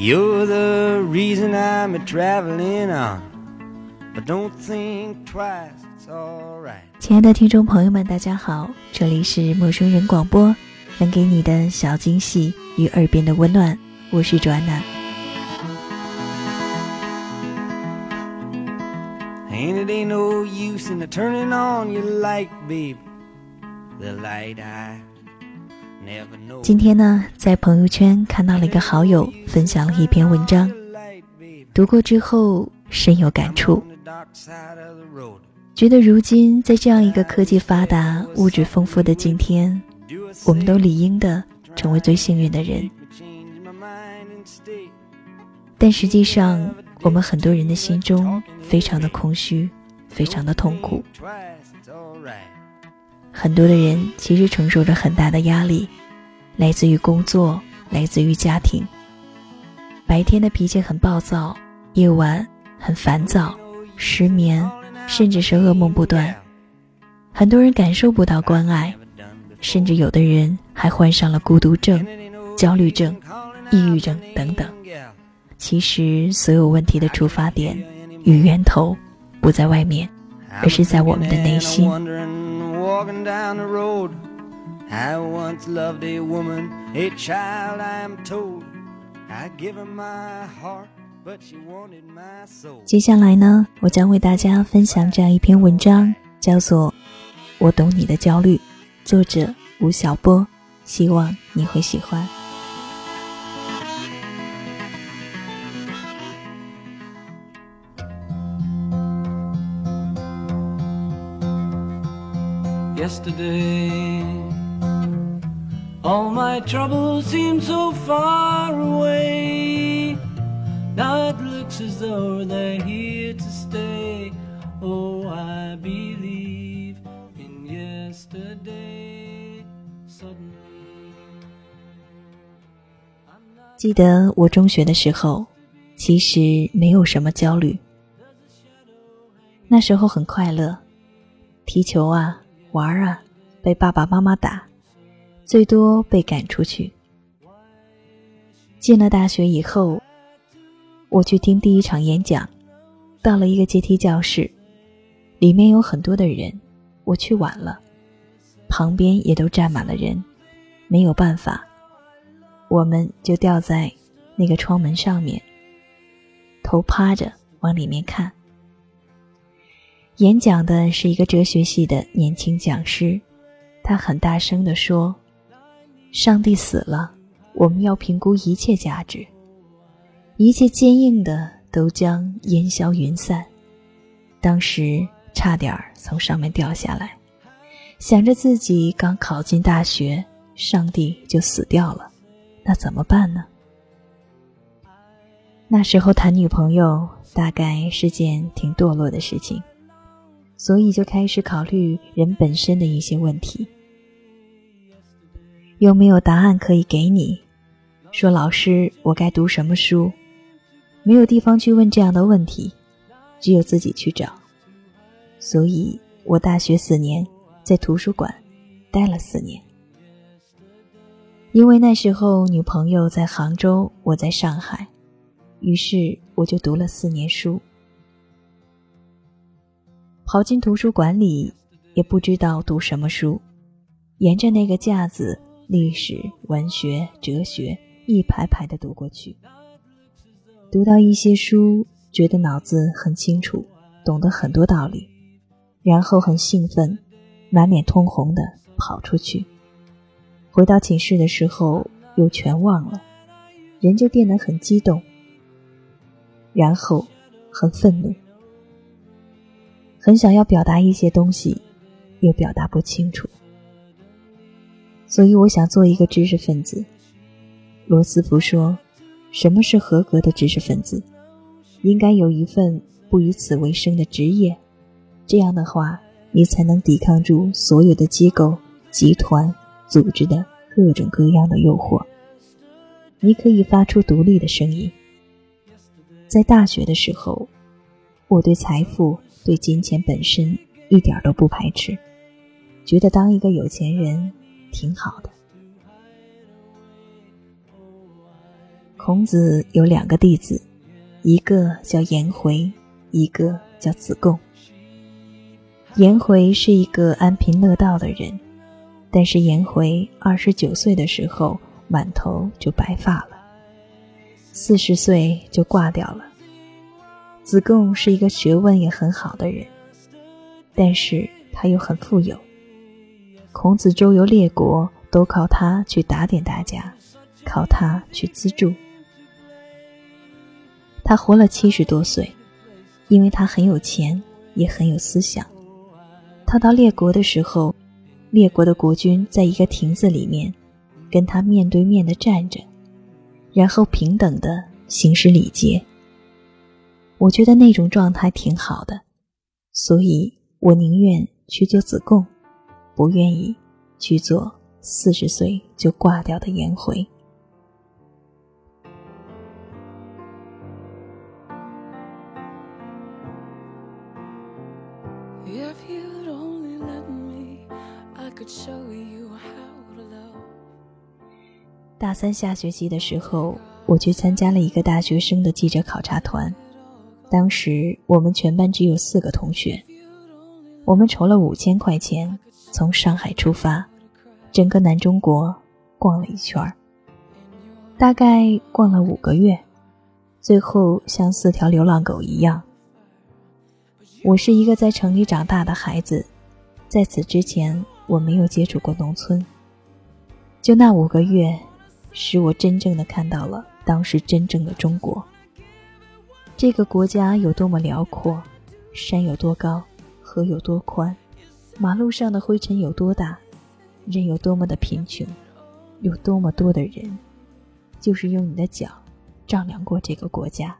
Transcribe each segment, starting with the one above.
You're the reason I'm a traveling on. But don't think twice, it's alright. 亲爱的听众朋友们，大家好，这里是陌生人广播，能给你的小惊喜与耳边的温暖，我是卓安娜。And it ain't no use in the turning on your light, baby. The light I. 今天呢，在朋友圈看到了一个好友分享了一篇文章，读过之后深有感触，觉得如今在这样一个科技发达、物质丰富的今天，我们都理应的成为最幸运的人。但实际上，我们很多人的心中非常的空虚，非常的痛苦。很多的人其实承受着很大的压力，来自于工作，来自于家庭。白天的脾气很暴躁，夜晚很烦躁，失眠，甚至是噩梦不断。很多人感受不到关爱，甚至有的人还患上了孤独症、焦虑症、抑郁症等等。其实，所有问题的出发点与源头不在外面，而是在我们的内心。I once loved a woman, a child I am told. I give her my heart, but she wanted my soul. 接下来呢，我将为大家分享这样一篇文章，叫做《我懂你的焦虑》，作者吴晓波，希望你会喜欢。yesterday. All my troubles seem so far away. Now it looks as though they're here to stay. Oh, I believe in yesterday. Suddenly, 记得我中学的时候，其实没有什么焦虑，那时候很快乐，踢球啊，玩啊，被爸爸妈妈打，最多被赶出去。进了大学以后，我去听第一场演讲，到了一个阶梯教室，里面有很多的人，我去晚了，旁边也都站满了人，没有办法，我们就吊在那个窗门上面，头趴着往里面看。演讲的是一个哲学系的年轻讲师，他很大声地说：“上帝死了，我们要评估一切价值，一切坚硬的都将烟消云散。”当时差点从上面掉下来，想着自己刚考进大学，上帝就死掉了，那怎么办呢？那时候谈女朋友大概是件挺堕落的事情。所以就开始考虑人本身的一些问题，有没有答案可以给你？说老师，我该读什么书？没有地方去问这样的问题，只有自己去找。所以我大学四年在图书馆待了四年，因为那时候女朋友在杭州，我在上海，于是我就读了四年书。跑进图书馆里，也不知道读什么书，沿着那个架子，历史、文学、哲学一排排的读过去。读到一些书，觉得脑子很清楚，懂得很多道理，然后很兴奋，满脸通红的跑出去。回到寝室的时候，又全忘了，人就变得很激动，然后很愤怒。很想要表达一些东西，又表达不清楚，所以我想做一个知识分子。罗斯福说：“什么是合格的知识分子？应该有一份不以此为生的职业。这样的话，你才能抵抗住所有的机构、集团、组织的各种各样的诱惑。你可以发出独立的声音。在大学的时候，我对财富、对金钱本身一点都不排斥，觉得当一个有钱人挺好的。孔子有两个弟子，一个叫颜回，一个叫子贡。颜回是一个安贫乐道的人，但是颜回二十九岁的时候满头就白发了，四十岁就挂掉了。子贡是一个学问也很好的人，但是他又很富有，孔子周游列国都靠他去打点大家，靠他去资助。他活了七十多岁，因为他很有钱，也很有思想。他到列国的时候，列国的国君在一个亭子里面，跟他面对面的站着，然后平等的行使礼节。我觉得那种状态挺好的，所以我宁愿去做子贡，不愿意去做四十岁就挂掉的颜回。大三下学期的时候，我去参加了一个大学生的记者考察团。当时我们全班只有四个同学，我们筹了五千块钱，从上海出发，整个南中国逛了一圈，大概逛了五个月，最后像四条流浪狗一样。我是一个在城里长大的孩子，在此之前我没有接触过农村，就那五个月，使我真正的看到了当时真正的中国。这个国家有多么辽阔，山有多高，河有多宽，马路上的灰尘有多大，人有多么的贫穷，有多么多的人，就是用你的脚丈量过这个国家。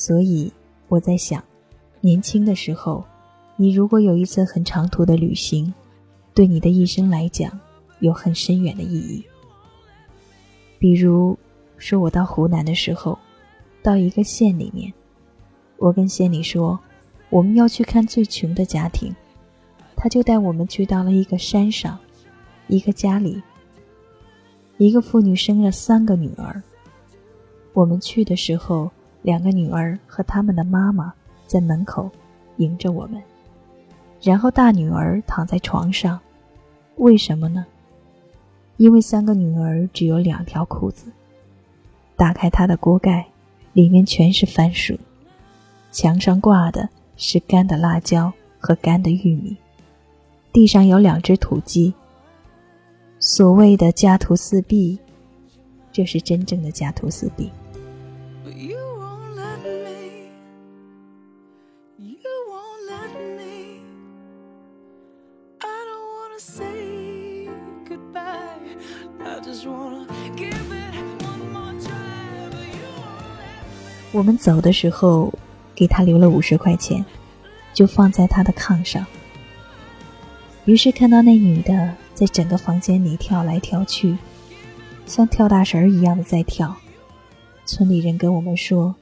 所以我在想，年轻的时候，你如果有一次很长途的旅行，对你的一生来讲有很深远的意义。比如说，我到湖南的时候，到一个县里面，我跟县里说我们要去看最穷的家庭，他就带我们去到了一个山上，一个家里，一个妇女生了三个女儿。我们去的时候。两个女儿和他们的妈妈在门口迎着我们，然后大女儿躺在床上，为什么呢？因为三个女儿只有两条裤子。打开她的锅盖，里面全是番薯，墙上挂的是干的辣椒和干的玉米，地上有两只土鸡。所谓的家徒四壁，这是真正的家徒四壁。我们走的时候，给他留了五十块钱，就放在他的炕上。于是看到那女的在整个房间里跳来跳去，像跳大神儿一样的在跳。村里人跟我们说，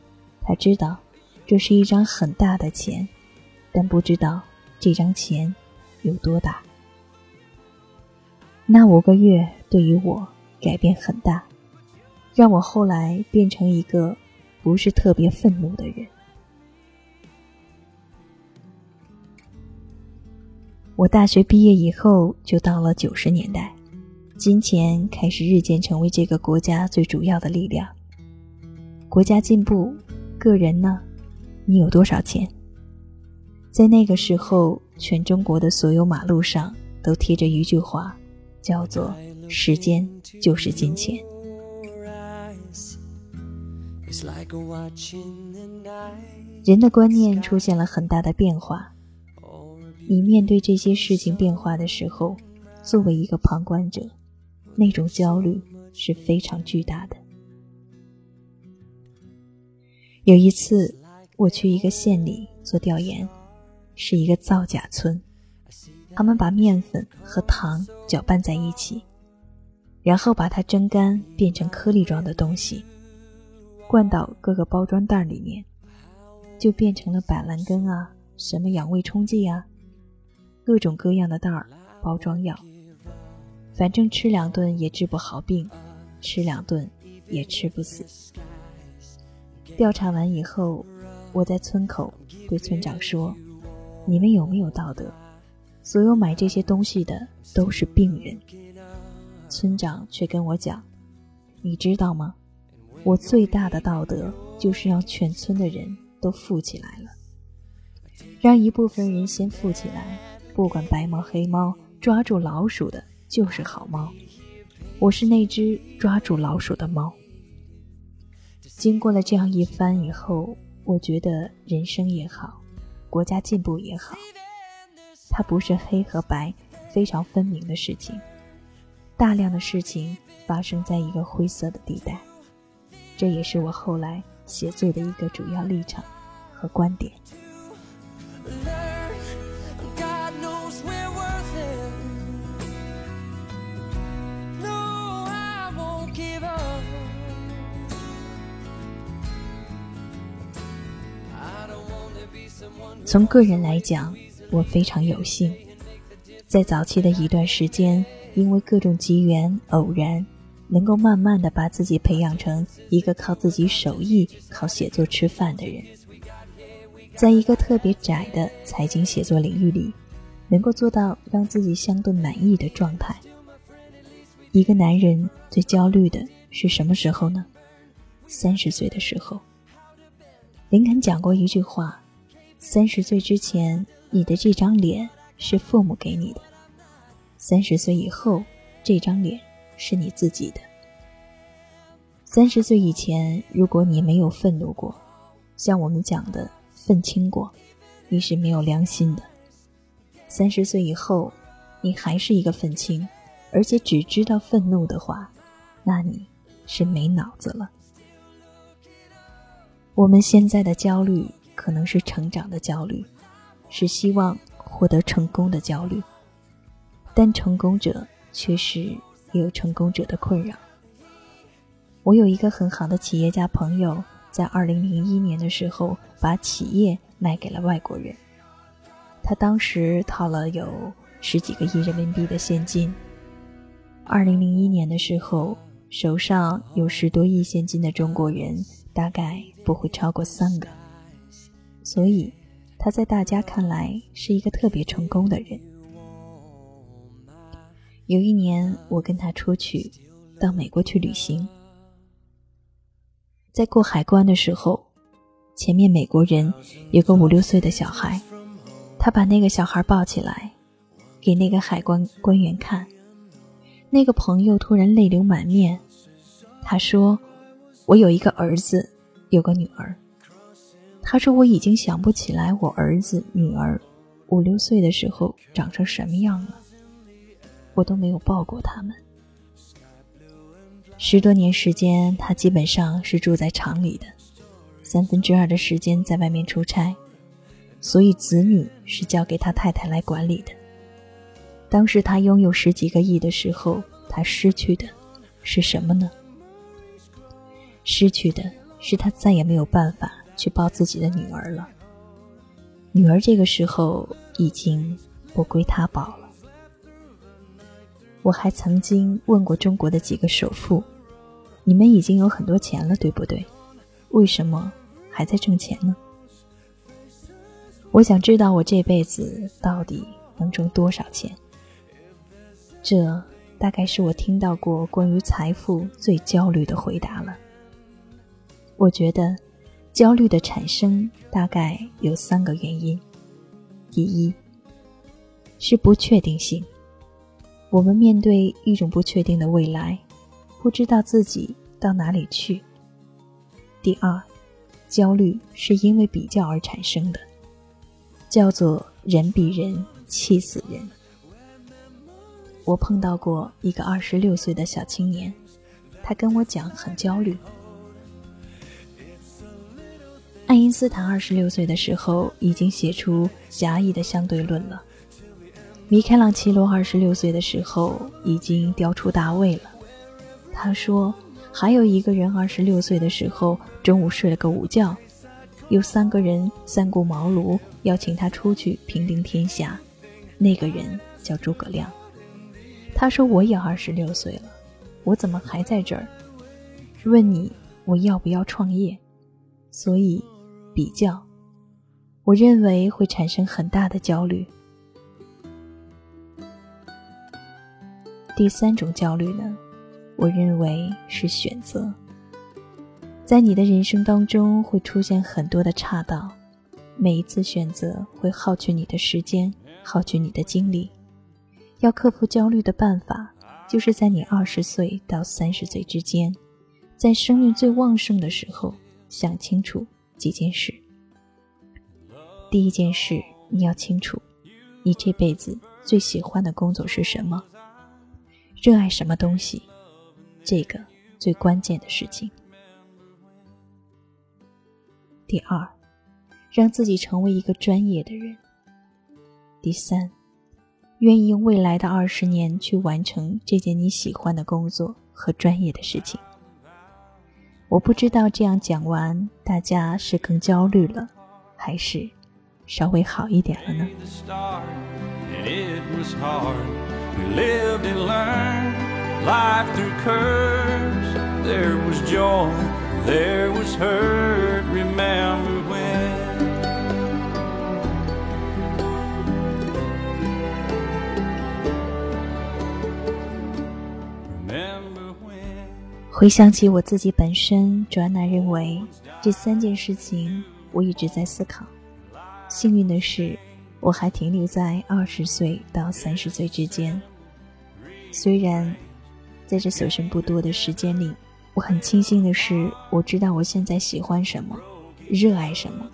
他知道这是一张很大的钱，但不知道这张钱有多大。那五个月对于我改变很大，让我后来变成一个。不是特别愤怒的人。我大学毕业以后，就到了九十年代，金钱开始日渐成为这个国家最主要的力量。国家进步，个人呢？你有多少钱？在那个时候，全中国的所有马路上都贴着一句话，叫做时间就是金钱。人的观念出现了很大的变化。你面对这些事情变化的时候，作为一个旁观者，那种焦虑是非常巨大的。有一次，我去一个县里做调研，是一个造假村，他们把面粉和糖搅拌在一起，然后把它蒸干，变成颗粒状的东西，灌到各个包装袋里面。就变成了板蓝根啊，什么养胃冲剂啊，各种各样的袋儿包装药，反正吃两顿也治不好病，吃两顿也吃不死。调查完以后，我在村口对村长说：“你们有没有道德？所有买这些东西的都是病人。”村长却跟我讲：“你知道吗？我最大的道德就是让全村的人。”都富起来了，让一部分人先富起来，不管白猫黑猫，抓住老鼠的就是好猫。我是那只抓住老鼠的猫。经过了这样一番以后，我觉得人生也好，国家进步也好，它不是黑和白非常分明的事情，大量的事情发生在一个灰色的地带，这也是我后来。写作的一个主要立场和观点。从个人来讲，我非常有幸，在早期的一段时间，因为各种机缘偶然。能够慢慢的把自己培养成一个靠自己手艺、靠写作吃饭的人，在一个特别窄的财经写作领域里，能够做到让自己相对满意的状态。一个男人最焦虑的是什么时候呢？三十岁的时候。林肯讲过一句话：“三十岁之前，你的这张脸是父母给你的；三十岁以后，这张脸。”是你自己的。三十岁以前，如果你没有愤怒过，像我们讲的愤青过，你是没有良心的。三十岁以后，你还是一个愤青，而且只知道愤怒的话，那你是没脑子了。我们现在的焦虑可能是成长的焦虑，是希望获得成功的焦虑，但成功者却是。也有成功者的困扰。我有一个很好的企业家朋友，在二零零一年的时候把企业卖给了外国人，他当时套了有十几个亿人民币的现金。二零零一年的时候，手上有十多亿现金的中国人大概不会超过三个，所以他在大家看来是一个特别成功的人。有一年，我跟他出去到美国去旅行，在过海关的时候，前面美国人有个五六岁的小孩，他把那个小孩抱起来，给那个海关官员看。那个朋友突然泪流满面，他说：“我有一个儿子，有个女儿。”他说：“我已经想不起来我儿子、女儿五六岁的时候长成什么样了。”我都没有抱过他们。十多年时间，他基本上是住在厂里的，三分之二的时间在外面出差，所以子女是交给他太太来管理的。当时他拥有十几个亿的时候，他失去的是什么呢？失去的是他再也没有办法去抱自己的女儿了。女儿这个时候已经不归他抱。我还曾经问过中国的几个首富：“你们已经有很多钱了，对不对？为什么还在挣钱呢？”我想知道我这辈子到底能挣多少钱。这大概是我听到过关于财富最焦虑的回答了。我觉得，焦虑的产生大概有三个原因：第一，是不确定性。我们面对一种不确定的未来，不知道自己到哪里去。第二，焦虑是因为比较而产生的，叫做人比人气死人。我碰到过一个二十六岁的小青年，他跟我讲很焦虑。爱因斯坦二十六岁的时候已经写出狭义的相对论了。米开朗基罗二十六岁的时候已经雕出大卫了。他说，还有一个人二十六岁的时候中午睡了个午觉，有三个人三顾茅庐邀请他出去平定天下，那个人叫诸葛亮。他说我也二十六岁了，我怎么还在这儿？问你我要不要创业？所以。比较，我认为会产生很大的焦虑。第三种焦虑呢，我认为是选择。在你的人生当中会出现很多的岔道，每一次选择会耗去你的时间，耗去你的精力。要克服焦虑的办法，就是在你二十岁到三十岁之间，在生命最旺盛的时候想清楚。几件事。第一件事，你要清楚，你这辈子最喜欢的工作是什么，热爱什么东西，这个最关键的事情。第二，让自己成为一个专业的人。第三，愿意用未来的二十年去完成这件你喜欢的工作和专业的事情。我不知道这样讲完，大家是更焦虑了，还是稍微好一点了呢？回想起我自己本身，卓安娜认为这三件事情我一直在思考。幸运的是，我还停留在二十岁到三十岁之间。虽然在这所剩不多的时间里，我很庆幸的是，我知道我现在喜欢什么，热爱什么。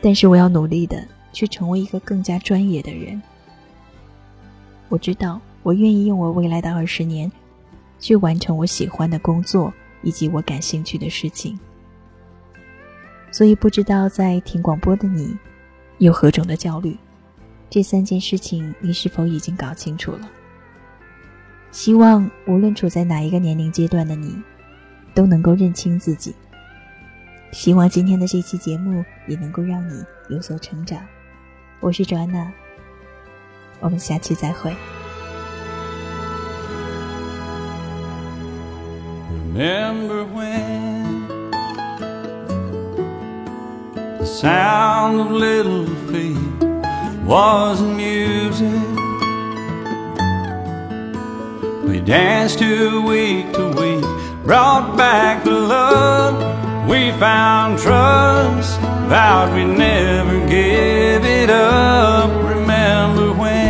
但是我要努力的去成为一个更加专业的人。我知道，我愿意用我未来的二十年。去完成我喜欢的工作以及我感兴趣的事情，所以不知道在听广播的你，有何种的焦虑？这三件事情你是否已经搞清楚了？希望无论处在哪一个年龄阶段的你，都能够认清自己。希望今天的这期节目也能够让你有所成长。我是卓安娜，我们下期再会。Remember when sound of little feet was music? We danced to week to week, brought back the love. We found trust, vowed we'd never give it up. Remember when?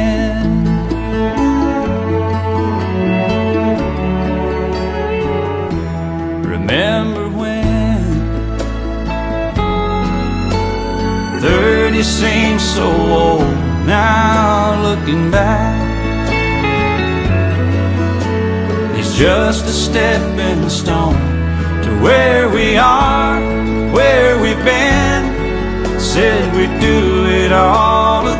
Thirty seems so old. Now looking back It's just a stepping stone to where we are, where we've been. Said we'd do it all again,